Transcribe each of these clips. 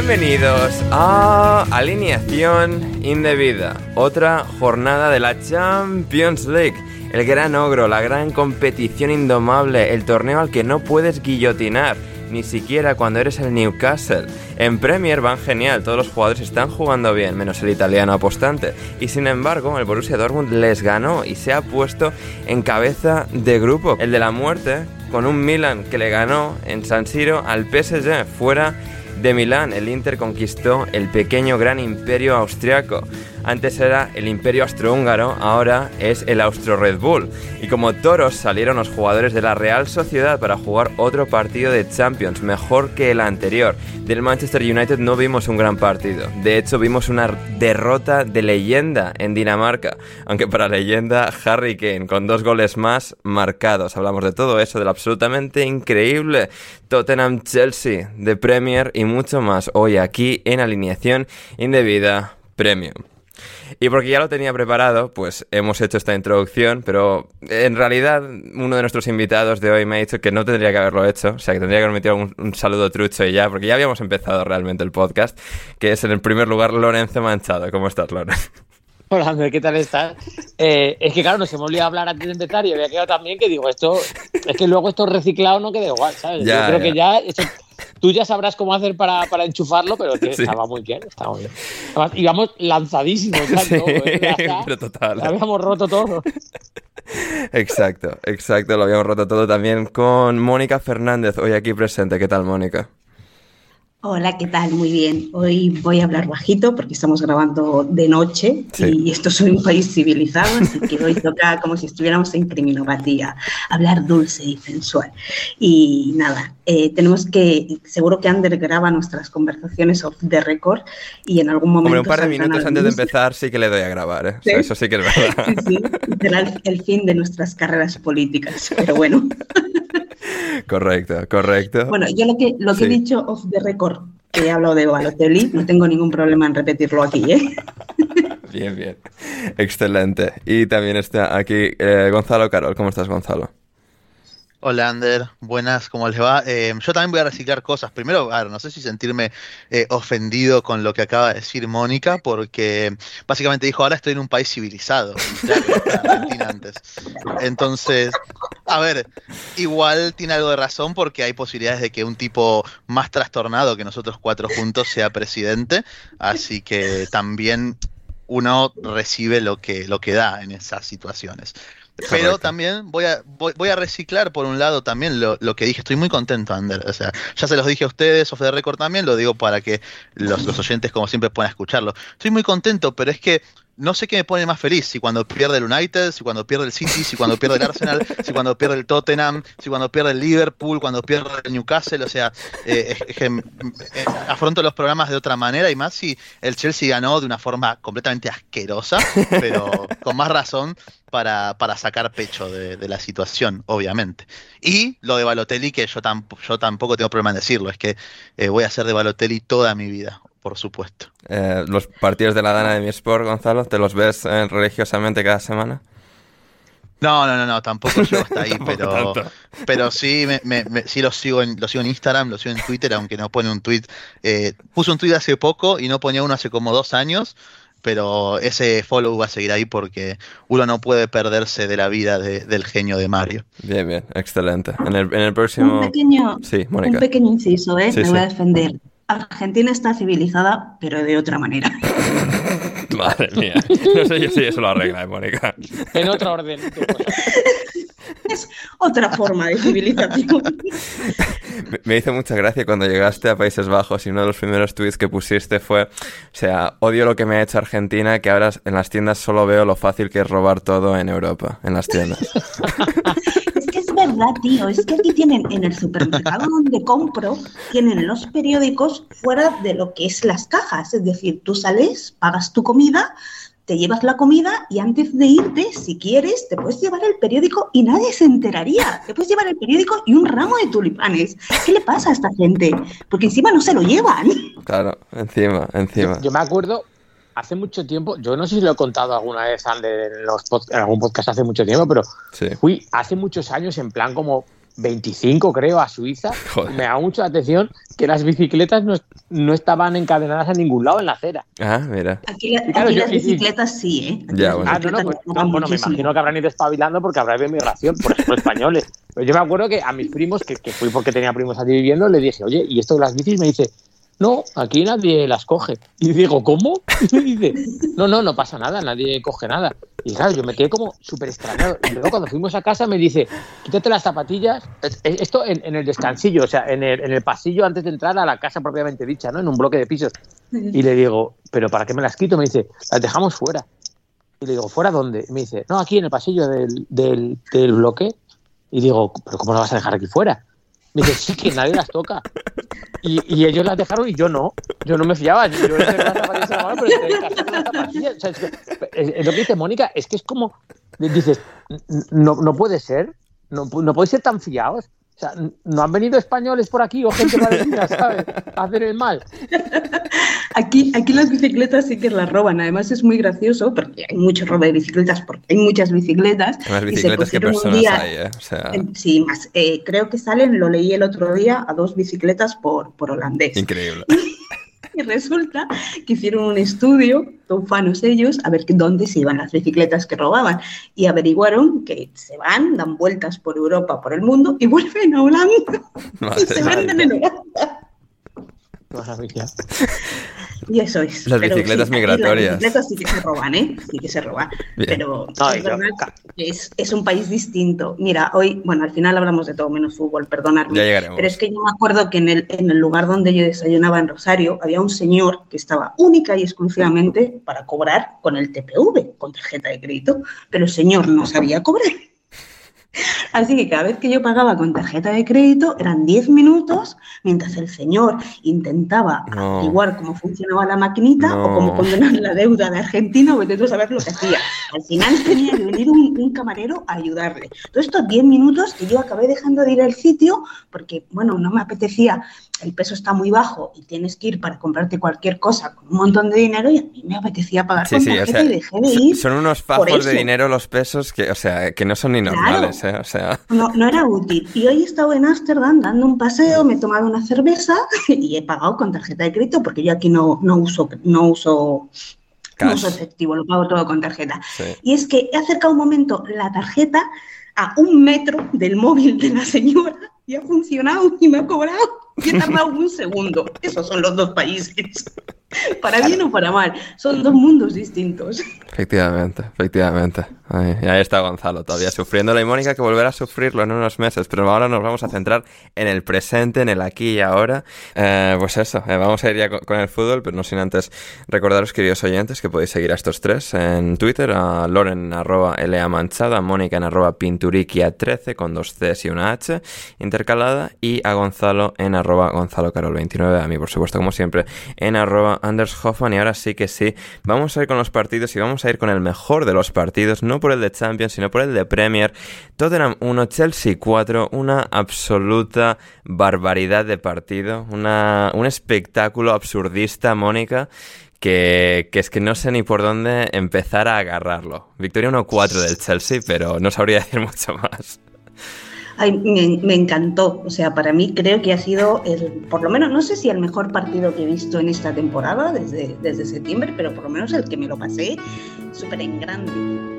Bienvenidos a Alineación Indebida, otra jornada de la Champions League, el gran ogro, la gran competición indomable, el torneo al que no puedes guillotinar, ni siquiera cuando eres el Newcastle. En Premier van genial, todos los jugadores están jugando bien, menos el italiano apostante, y sin embargo el Borussia Dortmund les ganó y se ha puesto en cabeza de grupo, el de la muerte, con un Milan que le ganó en San Siro al PSG fuera de Milán, el Inter conquistó el pequeño gran imperio austriaco. Antes era el imperio austrohúngaro, ahora es el Austro Red Bull. Y como toros salieron los jugadores de la Real Sociedad para jugar otro partido de Champions, mejor que el anterior. Del Manchester United no vimos un gran partido. De hecho, vimos una derrota de leyenda en Dinamarca. Aunque para leyenda, Harry Kane, con dos goles más marcados. Hablamos de todo eso, del absolutamente increíble Tottenham Chelsea de Premier y mucho más hoy aquí en alineación indebida Premium. Y porque ya lo tenía preparado, pues hemos hecho esta introducción, pero en realidad uno de nuestros invitados de hoy me ha dicho que no tendría que haberlo hecho, o sea que tendría que haber metido un, un saludo trucho y ya, porque ya habíamos empezado realmente el podcast, que es en el primer lugar Lorenzo Manchado. ¿Cómo estás, Lorenzo? Hola, André, ¿qué tal estás? Eh, es que claro, nos hemos olvidado hablar antes de empezar y había quedado también que digo, esto, es que luego esto reciclado no queda igual, ¿sabes? Ya, Yo creo ya. que ya, esto- tú ya sabrás cómo hacer para, para enchufarlo, pero que Sí. estaba muy bien, estaba muy bien. Además, íbamos lanzadísimos, Sí, ¿eh? Ya pero total. Ya habíamos roto todo. Exacto, exacto, lo habíamos roto todo también con Mónica Fernández, hoy aquí presente. ¿Qué tal, Mónica? Hola, ¿qué tal? Muy bien. Hoy voy a hablar bajito porque estamos grabando de noche Sí. y esto es un país civilizado, así que hoy toca como si estuviéramos en criminopatía, hablar dulce y sensual. Y nada, eh, tenemos que, seguro que Ander graba nuestras conversaciones off the record y en algún momento... Hombre, un par de minutos antes de empezar sí que le doy a grabar, ¿eh? O sea, ¿Sí? eso sí que es verdad. Sí, sí, será el, el fin de nuestras carreras políticas, pero bueno. Correcto, correcto. Bueno, yo lo que, lo que he dicho off the record, que he hablado de Balotelli, no tengo ningún problema en repetirlo aquí, ¿eh? Bien, bien. Excelente. Y también está aquí eh, Gonzalo Carol. ¿Cómo estás, Gonzalo? Hola Ander, buenas, ¿cómo les va? Eh, yo también voy a reciclar cosas. Primero, a ver, no sé si sentirme eh, ofendido con lo que acaba de decir Mónica, porque básicamente dijo, ahora estoy en un país civilizado. Claro, era Argentina antes. Entonces, a ver, igual tiene algo de razón porque hay posibilidades de que un tipo más trastornado que nosotros cuatro juntos sea presidente, así que también uno recibe lo que, lo que da en esas situaciones. Pero también voy a, voy, a reciclar por un lado también lo, que dije. Estoy muy contento, Ander. O sea, ya se los dije a ustedes, of the record también, lo digo para que los, los oyentes, como siempre, puedan escucharlo. Estoy muy contento, pero es que no sé qué me pone más feliz, si cuando pierde el United, si cuando pierde el City, si cuando pierde el Arsenal, si cuando pierde el Tottenham, si cuando pierde el Liverpool, cuando pierde el Newcastle, o sea, eh, eh, afronto los programas de otra manera y más si el Chelsea ganó de una forma completamente asquerosa, pero con más razón para, sacar pecho de, la situación, obviamente. Y lo de Balotelli, que yo, yo tampoco tengo problema en decirlo, es que eh, voy a ser de Balotelli toda mi vida por supuesto. Eh, ¿Los partidos de la Dana de mi Sport, Gonzalo, te los ves eh, religiosamente cada semana? No, no, no, no, tampoco llego hasta ahí, pero, pero sí, me, sí lo sigo, en, lo sigo en Instagram, lo sigo en Twitter, aunque no pone un tweet. Eh, puse un tweet hace poco y no ponía uno hace como dos años, pero ese follow va a seguir ahí porque uno no puede perderse de la vida del genio de Mario. Bien, bien, excelente. En el, en el próximo... Un pequeño, sí, un pequeño inciso, ¿eh? me voy a defender. Argentina está civilizada, pero de otra manera. Madre mía. No sé yo si eso lo arregla, ¿eh, Mónica. En otro orden. Es otra forma de civilización. Me hizo mucha gracia cuando llegaste a Países Bajos y uno de los primeros tweets que pusiste fue, o sea, odio lo que me ha hecho Argentina, que ahora en las tiendas solo veo lo fácil que es robar todo en Europa, en las tiendas. verdad, tío. Es que aquí tienen, en el supermercado donde compro, tienen los periódicos fuera de lo que es las cajas. Es decir, tú sales, pagas tu comida, te llevas la comida y antes de irte, si quieres, te puedes llevar el periódico y nadie se enteraría. Te puedes llevar el periódico y un ramo de tulipanes. ¿Qué le pasa a esta gente? Porque encima no se lo llevan. Claro, encima, encima. yo me acuerdo hace mucho tiempo, yo no sé si lo he contado alguna vez en, los en algún podcast hace mucho tiempo, pero fui hace muchos años en plan como 25 creo a Suiza. Me da mucho la atención que las bicicletas no, estaban encadenadas a ningún lado en la acera. Ah, mira. Aquí, las bicicletas sí, ¿eh? Ya, bueno. Ah, no, pues, bueno, me imagino que habrán ido espabilando porque habrá emigración, por ejemplo, españoles. Pero yo me acuerdo que a mis primos, que, que fui porque tenía primos allí viviendo, le dije, oye, ¿y esto de las bicis? Me dice, no, aquí nadie las coge. Y digo, ¿cómo? Y dice, no, no, no pasa nada, nadie coge nada. Y claro, yo me quedé como súper extrañado. Y luego cuando fuimos a casa me dice, quítate las zapatillas. Esto en, el descansillo, o sea, en el, en el, pasillo antes de entrar a la casa propiamente dicha, ¿no? En un bloque de pisos. Y le digo, ¿pero para qué me las quito? Me dice, las dejamos fuera. Y le digo, ¿fuera dónde? Me dice, no, aquí en el pasillo del, del, del bloque. Y digo, ¿pero cómo lo vas a dejar aquí fuera? Me dice, sí, que nadie las toca. Y, y, ellos las dejaron y yo no. Yo no me fiaba. Yo, yo las la mano, pero. O sea, es, lo que dice Mónica, es que es como, dices, no, no puede ser, no, no puede ser tan fiados. O sea, no han venido españoles por aquí o gente parecida, ¿sabes? A hacer el mal. Aquí, aquí las bicicletas sí que las roban. Además es muy gracioso porque hay mucho robo de bicicletas, porque hay muchas bicicletas. Más bicicletas que personas hay, ¿eh? Sí, más. Eh, creo que salen, lo leí el otro día, a dos bicicletas por, por holandés. Increíble. Y resulta que hicieron un estudio, fanos ellos, a ver dónde se iban las bicicletas que robaban. Y averiguaron que se van, dan vueltas por Europa, por el mundo y vuelven a Holanda. y se venden en Holanda. Y eso es. Las bicicletas migratorias. Las bicicletas sí que se roban, ¿eh? Sí que se roban. Pero es es, un país distinto. Mira, hoy, bueno, al final hablamos de todo menos fútbol, perdonadme. Pero es que yo me acuerdo que en el, en el lugar donde yo desayunaba en Rosario había un señor que estaba única y exclusivamente para cobrar con el TPV, con tarjeta de crédito. Pero el señor no sabía cobrar. Así que cada vez que yo pagaba con tarjeta de crédito eran 10 minutos mientras el señor intentaba averiguar cómo funcionaba la maquinita o cómo condenar la deuda de Argentina o de saber lo que hacía. Al final tenía que venir un, camarero a ayudarle. Todos estos 10 minutos que yo acabé dejando de ir al sitio porque, bueno, no me apetecía el peso está muy bajo y tienes que ir para comprarte cualquier cosa con un montón de dinero y a mí me apetecía pagar con tarjeta y dejé de ir. Son unos fajos de dinero los pesos que, o sea, que no son ni normales, ¿eh? O sea... No, no era útil. Y hoy he estado en Ámsterdam dando un paseo, me he tomado una cerveza y he pagado con tarjeta de crédito porque yo aquí no, no uso, no uso no uso efectivo, lo pago todo con tarjeta. Y es que he acercado un momento la tarjeta a un metro del móvil de la señora y ha funcionado y me ha cobrado y he tardado un segundo. Esos son los dos países. Para bien o para mal. Son dos mundos distintos. Efectivamente, efectivamente. Ahí está Gonzalo todavía sufriéndolo y Mónica que volverá a sufrirlo en unos meses, pero ahora nos vamos a centrar en el presente, en el aquí y ahora. Eh, pues eso, eh, vamos a ir ya con, el fútbol, pero no sin antes recordaros, queridos oyentes, que podéis seguir a estos tres en Twitter, a Loren arroba LA Manchada, a Mónica en arroba Pinturiquia13 con dos Cs y una H intercalada y a Gonzalo en arroba Gonzalo Carol 29, a mí por supuesto como siempre en arroba Anders Hoffman. Y ahora sí que sí, vamos a ir con los partidos y vamos a ir con el mejor de los partidos, no por el de Champions, sino por el de Premier. Tottenham 1, Chelsea 4, una absoluta barbaridad de partido, una, un espectáculo absurdista, Mónica. Que, que, es que no sé ni por dónde empezar a agarrarlo. Victoria 1-4 del Chelsea, pero no sabría decir mucho más. Ay, me, encantó. O sea, para mí creo que ha sido, el, por lo menos, no sé si el mejor partido que he visto en esta temporada desde, desde septiembre, pero por lo menos el que me lo pasé súper en grande.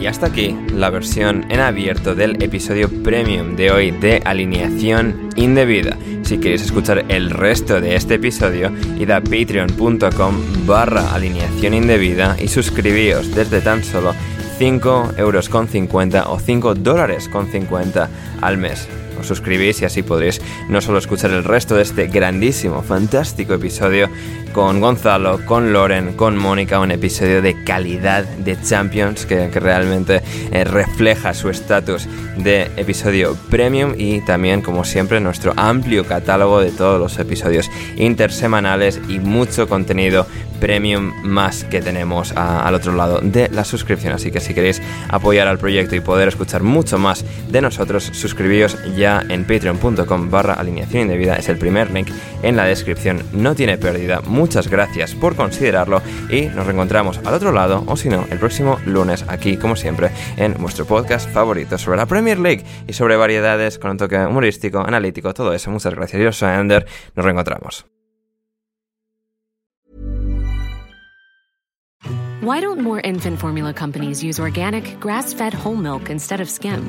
Y hasta aquí la versión en abierto del episodio premium de hoy de Alineación Indebida. Si queréis escuchar el resto de este episodio, id a patreon.com barra alineación indebida y suscribíos desde tan solo 5 euros con 50 o 5 dólares con 50 al mes os suscribís y así podréis no solo escuchar el resto de este grandísimo, fantástico episodio con Gonzalo, con Loren, con Mónica, un episodio de calidad de Champions que, realmente eh, refleja su estatus de episodio premium y también, como siempre, nuestro amplio catálogo de todos los episodios intersemanales y mucho contenido premium más que tenemos al otro lado de la suscripción. Así que si queréis apoyar al proyecto y poder escuchar mucho más de nosotros, suscribíos en patreon.com barra alineación indebida. Es el primer link en la descripción. No tiene pérdida. Muchas gracias por considerarlo y nos reencontramos al otro lado o si no, el próximo lunes aquí, como siempre, en vuestro podcast favorito sobre la Premier League y sobre variedades con un toque humorístico, analítico, todo eso. Muchas gracias. Yo soy Ander. Nos reencontramos. Why don't more infant formula companies use organic, grass-fed whole milk instead of skim?